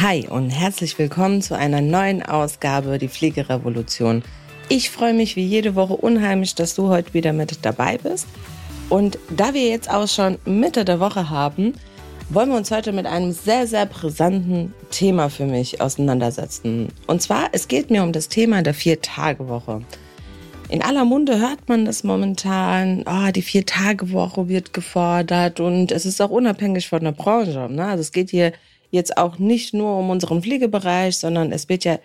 Hi und herzlich willkommen zu einer neuen Ausgabe Die Pflegerevolution. Ich freue mich wie jede Woche unheimlich, dass du heute wieder mit dabei bist. Und da wir jetzt auch schon Mitte der Woche haben, wollen wir uns heute mit einem sehr, sehr brisanten Thema für mich auseinandersetzen. Und zwar, es geht mir um das Thema der Vier-Tage-Woche. In aller Munde hört man das momentan, oh, die Vier-Tage-Woche wird gefordert und es ist auch unabhängig von der Branche. Ne? Also es geht hier jetzt auch nicht nur um unseren Pflegebereich, sondern es wird ja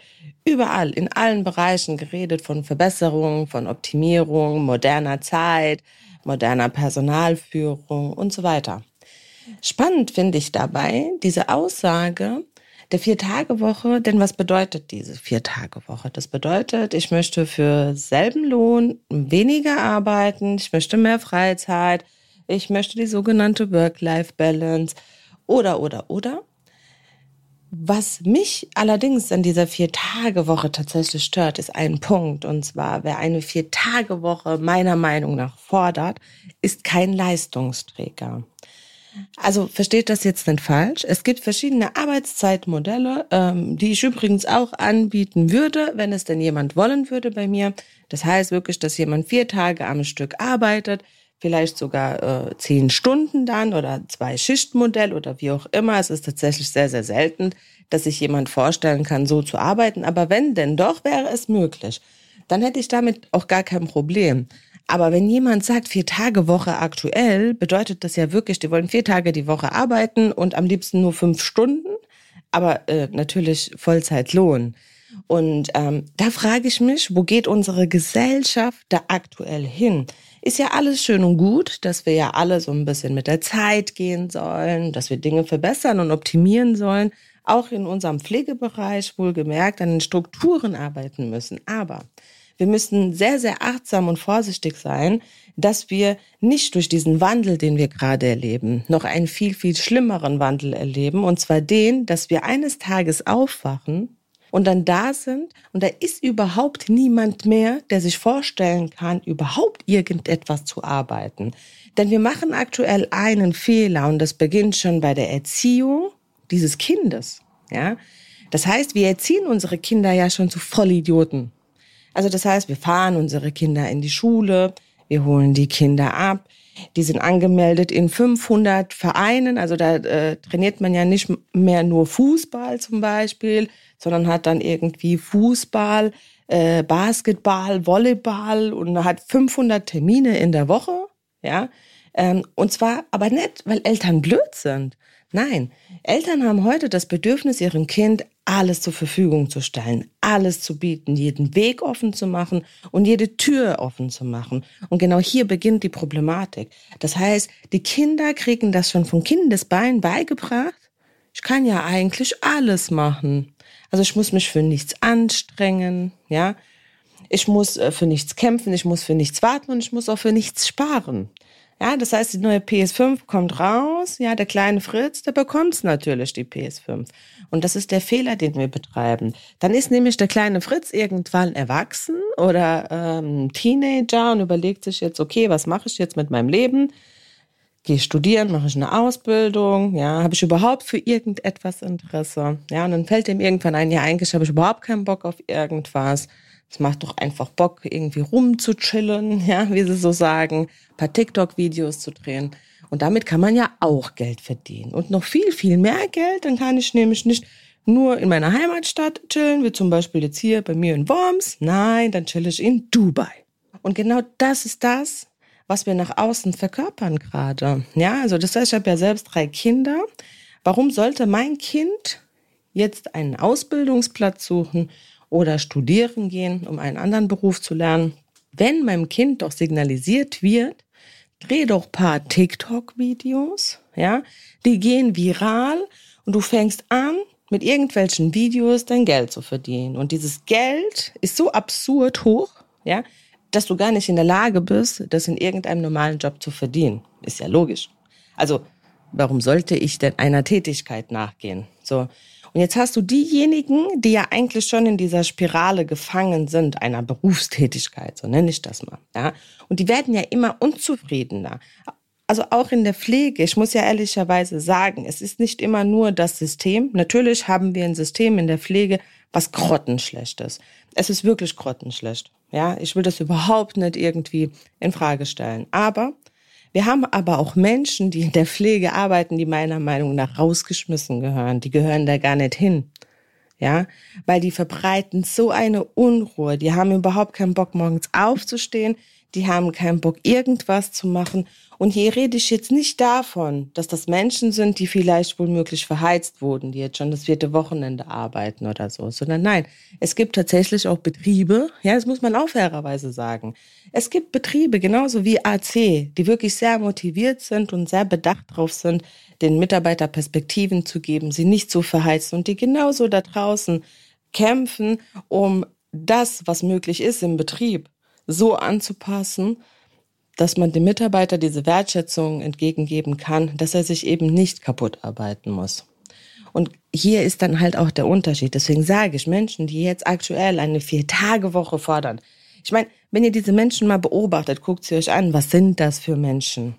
überall, in allen Bereichen geredet von Verbesserung, von Optimierung, moderner Zeit, moderner Personalführung und so weiter. Spannend finde ich dabei diese Aussage der Vier-Tage-Woche, denn was bedeutet diese Vier-Tage-Woche? Das bedeutet, ich möchte für selben Lohn weniger arbeiten, ich möchte mehr Freizeit, ich möchte die sogenannte Work-Life-Balance oder, oder, oder. Was mich allerdings an dieser Vier-Tage-Woche tatsächlich stört, ist ein Punkt. Und zwar, wer eine Vier-Tage-Woche meiner Meinung nach fordert, ist kein Leistungsträger. Also versteht das jetzt nicht falsch. Es gibt verschiedene Arbeitszeitmodelle, ähm, die ich übrigens auch anbieten würde, wenn es denn jemand wollen würde bei mir. Das heißt wirklich, dass jemand vier Tage am Stück arbeitet, vielleicht sogar äh, zehn Stunden dann oder zwei Schichtmodell oder wie auch immer. Es ist tatsächlich sehr, sehr selten, dass sich jemand vorstellen kann, so zu arbeiten. Aber wenn denn doch, wäre es möglich. Dann hätte ich damit auch gar kein Problem. Aber wenn jemand sagt, vier Tage Woche aktuell, bedeutet das ja wirklich, die wollen vier Tage die Woche arbeiten und am liebsten nur fünf Stunden, aber äh, natürlich Vollzeitlohn. Und ähm, da frage ich mich, wo geht unsere Gesellschaft da aktuell hin? Ist ja alles schön und gut, dass wir ja alle so ein bisschen mit der Zeit gehen sollen, dass wir Dinge verbessern und optimieren sollen, auch in unserem Pflegebereich wohlgemerkt an den Strukturen arbeiten müssen. Aber wir müssen sehr, sehr achtsam und vorsichtig sein, dass wir nicht durch diesen Wandel, den wir gerade erleben, noch einen viel, viel schlimmeren Wandel erleben. Und zwar den, dass wir eines Tages aufwachen und dann da sind und da ist überhaupt niemand mehr, der sich vorstellen kann, überhaupt irgendetwas zu arbeiten. Denn wir machen aktuell einen Fehler und das beginnt schon bei der Erziehung dieses Kindes. Ja, das heißt, wir erziehen unsere Kinder ja schon zu Vollidioten. Also das heißt, wir fahren unsere Kinder in die Schule, wir holen die Kinder ab. Die sind angemeldet in 500 Vereinen. Also da äh, trainiert man ja nicht mehr nur Fußball zum Beispiel, sondern hat dann irgendwie Fußball, äh, Basketball, Volleyball und hat 500 Termine in der Woche. Ja, ähm, und zwar aber nicht, weil Eltern blöd sind. Nein, Eltern haben heute das Bedürfnis, ihrem Kind alles zur Verfügung zu stellen, alles zu bieten, jeden Weg offen zu machen und jede Tür offen zu machen. Und genau hier beginnt die Problematik. Das heißt, die Kinder kriegen das schon von Kindesbein beigebracht. Ich kann ja eigentlich alles machen. Also ich muss mich für nichts anstrengen, ja. Ich muss äh, für nichts kämpfen, ich muss für nichts warten und ich muss auch für nichts sparen. Ja, das heißt, die neue PS5 kommt raus. Ja, der kleine Fritz, der bekommt natürlich die PS5. Und das ist der Fehler, den wir betreiben. Dann ist nämlich der kleine Fritz irgendwann erwachsen oder ähm, Teenager und überlegt sich jetzt, okay, was mache ich jetzt mit meinem Leben? Gehe ich studieren, mache ich eine Ausbildung? Ja, habe ich überhaupt für irgendetwas Interesse? Ja, und dann fällt ihm irgendwann ein, ja, eigentlich habe ich überhaupt keinen Bock auf irgendwas. Es macht doch einfach Bock, irgendwie rumzuchillen, ja, wie sie so sagen, ein paar TikTok-Videos zu drehen. Und damit kann man ja auch Geld verdienen. Und noch viel, viel mehr Geld. Dann kann ich nämlich nicht nur in meiner Heimatstadt chillen, wie zum Beispiel jetzt hier bei mir in Worms. Nein, dann chill ich in Dubai. Und genau das ist das, was wir nach außen verkörpern gerade. Ja, also das heißt, ich habe ja selbst drei Kinder. Warum sollte mein Kind jetzt einen Ausbildungsplatz suchen oder studieren gehen, um einen anderen Beruf zu lernen. Wenn meinem Kind doch signalisiert wird, dreh doch paar TikTok-Videos, ja, die gehen viral und du fängst an, mit irgendwelchen Videos dein Geld zu verdienen. Und dieses Geld ist so absurd hoch, ja, dass du gar nicht in der Lage bist, das in irgendeinem normalen Job zu verdienen. Ist ja logisch. Also, warum sollte ich denn einer Tätigkeit nachgehen? So. Und jetzt hast du diejenigen, die ja eigentlich schon in dieser Spirale gefangen sind, einer Berufstätigkeit, so nenne ich das mal, ja. Und die werden ja immer unzufriedener. also auch in der Pflege, ich muss ja ehrlicherweise sagen, es ist nicht immer nur das System. Natürlich haben wir ein System in der Pflege, was grottenschlecht ist. Es ist wirklich grottenschlecht. Ja, ich will das überhaupt nicht irgendwie in Frage stellen. Aber wir haben aber auch Menschen, die in der Pflege arbeiten, die meiner Meinung nach rausgeschmissen gehören. Die gehören da gar nicht hin. Ja, weil die verbreiten so eine Unruhe. Die haben überhaupt keinen Bock, morgens aufzustehen die haben keinen Bock, irgendwas zu machen. Und hier rede ich jetzt nicht davon, dass das Menschen sind, die vielleicht womöglich verheizt wurden, die jetzt schon das vierte Wochenende arbeiten oder so, sondern nein, es gibt tatsächlich auch Betriebe, ja, das muss man auch fairerweise sagen. Es gibt Betriebe, genauso wie AC, die wirklich sehr motiviert sind und sehr bedacht drauf sind, den Mitarbeiter Perspektiven zu geben, sie nicht zu verheizen und die genauso da draußen kämpfen, um das, was möglich ist im Betrieb, so anzupassen, dass man dem Mitarbeiter diese Wertschätzung entgegengeben kann, dass er sich eben nicht kaputt arbeiten muss. Und hier ist dann halt auch der Unterschied. Deswegen sage ich Menschen, die jetzt aktuell eine Vier-Tage-Woche fordern. Ich meine, wenn ihr diese Menschen mal beobachtet, guckt sie euch an, was sind das für Menschen?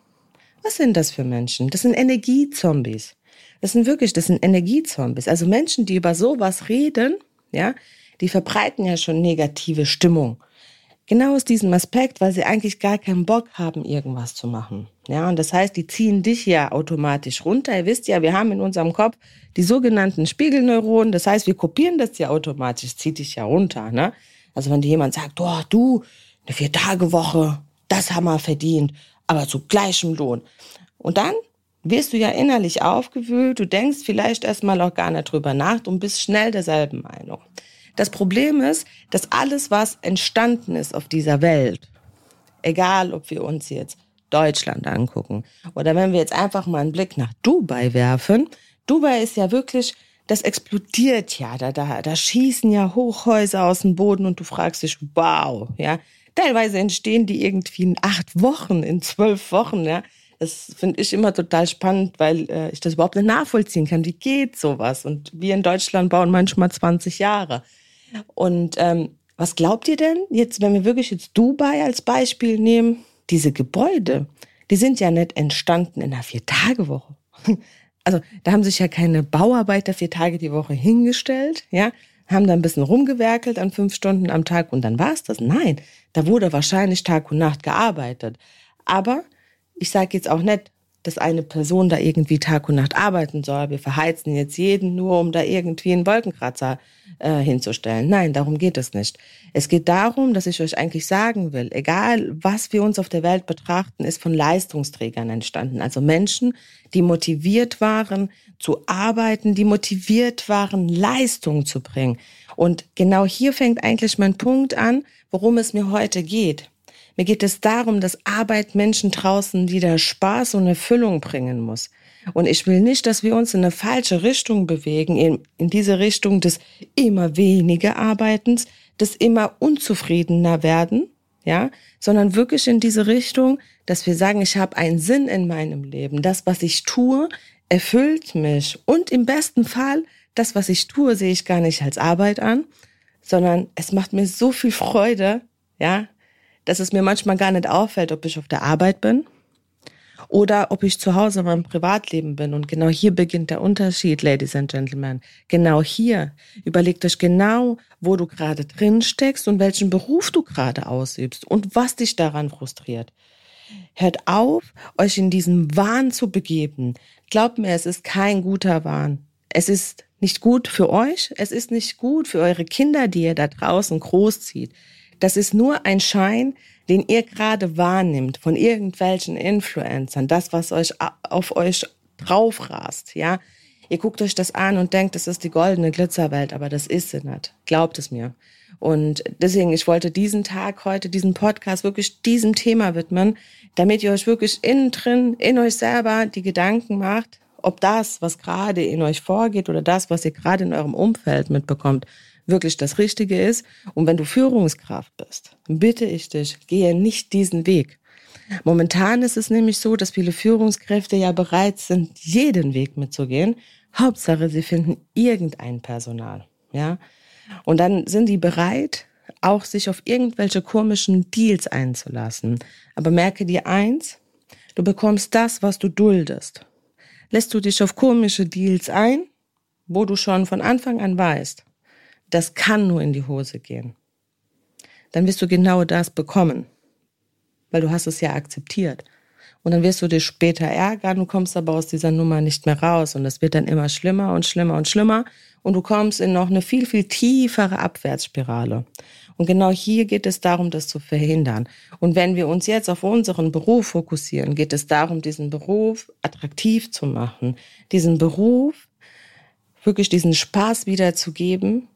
Was sind das für Menschen? Das sind Energiezombies. Das sind wirklich, das sind Energiezombies. Also Menschen, die über sowas reden, ja, die verbreiten ja schon negative Stimmung. Genau aus diesem Aspekt, weil sie eigentlich gar keinen Bock haben, irgendwas zu machen. Ja, und das heißt, die ziehen dich ja automatisch runter. Ihr wisst ja, wir haben in unserem Kopf die sogenannten Spiegelneuronen. Das heißt, wir kopieren das ja automatisch, zieht dich ja runter. Ne? Also wenn dir jemand sagt, oh, du, eine Vier-Tage-Woche, das haben wir verdient, aber zu gleichem Lohn. Und dann wirst du ja innerlich aufgewühlt, du denkst vielleicht erstmal auch gar nicht drüber nach und bist schnell derselben Meinung. Das Problem ist, dass alles, was entstanden ist auf dieser Welt, egal ob wir uns jetzt Deutschland angucken oder wenn wir jetzt einfach mal einen Blick nach Dubai werfen, Dubai ist ja wirklich, das explodiert ja, da, da, da schießen ja Hochhäuser aus dem Boden und du fragst dich, wow, ja. Teilweise entstehen die irgendwie in acht Wochen, in zwölf Wochen, ja. Das finde ich immer total spannend, weil äh, ich das überhaupt nicht nachvollziehen kann. Wie geht sowas? Und wir in Deutschland bauen manchmal 20 Jahre. Und ähm, was glaubt ihr denn jetzt, wenn wir wirklich jetzt Dubai als Beispiel nehmen? Diese Gebäude, die sind ja nicht entstanden in einer Vier-Tage-Woche. Also da haben sich ja keine Bauarbeiter vier Tage die Woche hingestellt, ja, haben da ein bisschen rumgewerkelt an fünf Stunden am Tag und dann war's das. Nein, da wurde wahrscheinlich Tag und Nacht gearbeitet. Aber ich sage jetzt auch nicht, dass eine Person da irgendwie Tag und Nacht arbeiten soll. Wir verheizen jetzt jeden nur, um da irgendwie einen Wolkenkratzer äh, hinzustellen. Nein, darum geht es nicht. Es geht darum, dass ich euch eigentlich sagen will, egal was wir uns auf der Welt betrachten, ist von Leistungsträgern entstanden. Also Menschen, die motiviert waren zu arbeiten, die motiviert waren, Leistung zu bringen. Und genau hier fängt eigentlich mein Punkt an, worum es mir heute geht. Mir geht es darum, dass Arbeit Menschen draußen wieder Spaß und Erfüllung bringen muss. Und ich will nicht, dass wir uns in eine falsche Richtung bewegen, in, in diese Richtung des immer weniger Arbeitens, des immer unzufriedener werden, ja, sondern wirklich in diese Richtung, dass wir sagen, ich habe einen Sinn in meinem Leben. Das, was ich tue, erfüllt mich. Und im besten Fall, das, was ich tue, sehe ich gar nicht als Arbeit an, sondern es macht mir so viel Freude, ja, dass es mir manchmal gar nicht auffällt, ob ich auf der Arbeit bin oder ob ich zu Hause in meinem Privatleben bin. Und genau hier beginnt der Unterschied, Ladies and Gentlemen. Genau hier. Überlegt euch genau, wo du gerade drin steckst und welchen Beruf du gerade ausübst und was dich daran frustriert. Hört auf, euch in diesen Wahn zu begeben. Glaubt mir, es ist kein guter Wahn. Es ist nicht gut für euch, es ist nicht gut für eure Kinder, die ihr da draußen großzieht. Das ist nur ein Schein, den ihr gerade wahrnimmt von irgendwelchen Influencern, das, was euch auf euch draufrast, ja. Ihr guckt euch das an und denkt, das ist die goldene Glitzerwelt, aber das ist sie nicht. Glaubt es mir. Und deswegen, ich wollte diesen Tag heute, diesen Podcast wirklich diesem Thema widmen, damit ihr euch wirklich innen drin, in euch selber die Gedanken macht, ob das, was gerade in euch vorgeht oder das, was ihr gerade in eurem Umfeld mitbekommt, wirklich das Richtige ist. Und wenn du Führungskraft bist, bitte ich dich, gehe nicht diesen Weg. Momentan ist es nämlich so, dass viele Führungskräfte ja bereit sind, jeden Weg mitzugehen. Hauptsache, sie finden irgendein Personal, ja. Und dann sind die bereit, auch sich auf irgendwelche komischen Deals einzulassen. Aber merke dir eins, Du bekommst das, was du duldest. Lässt du dich auf komische Deals ein, wo du schon von Anfang an weißt, das kann nur in die Hose gehen, dann wirst du genau das bekommen, weil du hast es ja akzeptiert. Und dann wirst du dich später ärgern, du kommst aber aus dieser Nummer nicht mehr raus und es wird dann immer schlimmer und schlimmer und schlimmer und du kommst in noch eine viel, viel tiefere Abwärtsspirale. Und genau hier geht es darum, das zu verhindern. Und wenn wir uns jetzt auf unseren Beruf fokussieren, geht es darum, diesen Beruf attraktiv zu machen, diesen Beruf wirklich diesen Spaß wiederzugeben,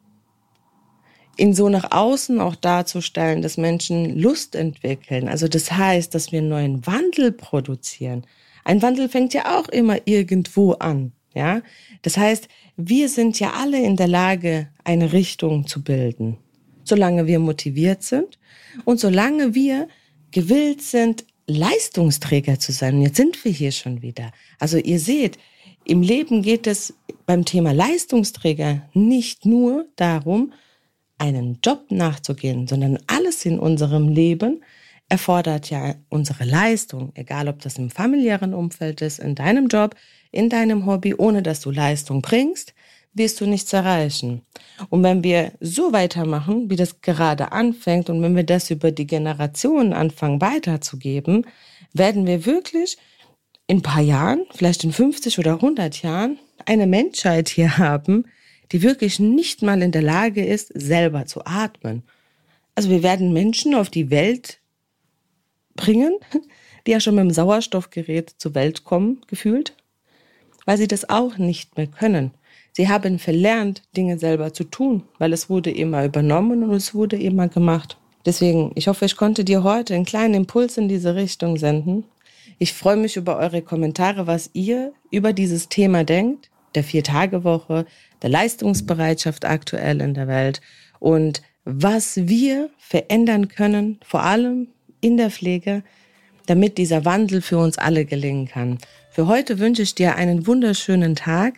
ihn so nach außen auch darzustellen, dass Menschen Lust entwickeln. Also das heißt, dass wir einen neuen Wandel produzieren. Ein Wandel fängt ja auch immer irgendwo an. Ja, das heißt, wir sind ja alle in der Lage, eine Richtung zu bilden, solange wir motiviert sind und solange wir gewillt sind, Leistungsträger zu sein. Und jetzt sind wir hier schon wieder. Also ihr seht, im Leben geht es beim Thema Leistungsträger nicht nur darum, einen Job nachzugehen, sondern alles in unserem Leben erfordert ja unsere Leistung, egal ob das im familiären Umfeld ist, in deinem Job, in deinem Hobby, ohne dass du Leistung bringst, wirst du nichts erreichen. Und wenn wir so weitermachen, wie das gerade anfängt, und wenn wir das über die Generationen anfangen weiterzugeben, werden wir wirklich in ein paar Jahren, vielleicht in 50 oder 100 Jahren, eine Menschheit hier haben, die wirklich nicht mal in der Lage ist, selber zu atmen. Also wir werden Menschen auf die Welt bringen, die ja schon mit dem Sauerstoffgerät zur Welt kommen, gefühlt, weil sie das auch nicht mehr können. Sie haben verlernt, Dinge selber zu tun, weil es wurde immer übernommen und es wurde immer gemacht. Deswegen, ich hoffe, ich konnte dir heute einen kleinen Impuls in diese Richtung senden. Ich freue mich über eure Kommentare, was ihr über dieses Thema denkt, der Vier-Tage-Woche, der Leistungsbereitschaft aktuell in der Welt und was wir verändern können, vor allem in der Pflege, damit dieser Wandel für uns alle gelingen kann. Für heute wünsche ich dir einen wunderschönen Tag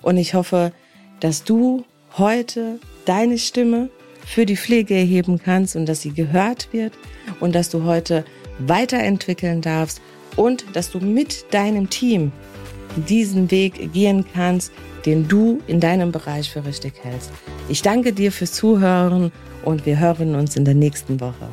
und ich hoffe, dass du heute deine Stimme für die Pflege erheben kannst und dass sie gehört wird und dass du heute weiterentwickeln darfst und dass du mit deinem Team diesen Weg gehen kannst, den du in deinem Bereich für richtig hältst. Ich danke dir fürs Zuhören und wir hören uns in der nächsten Woche.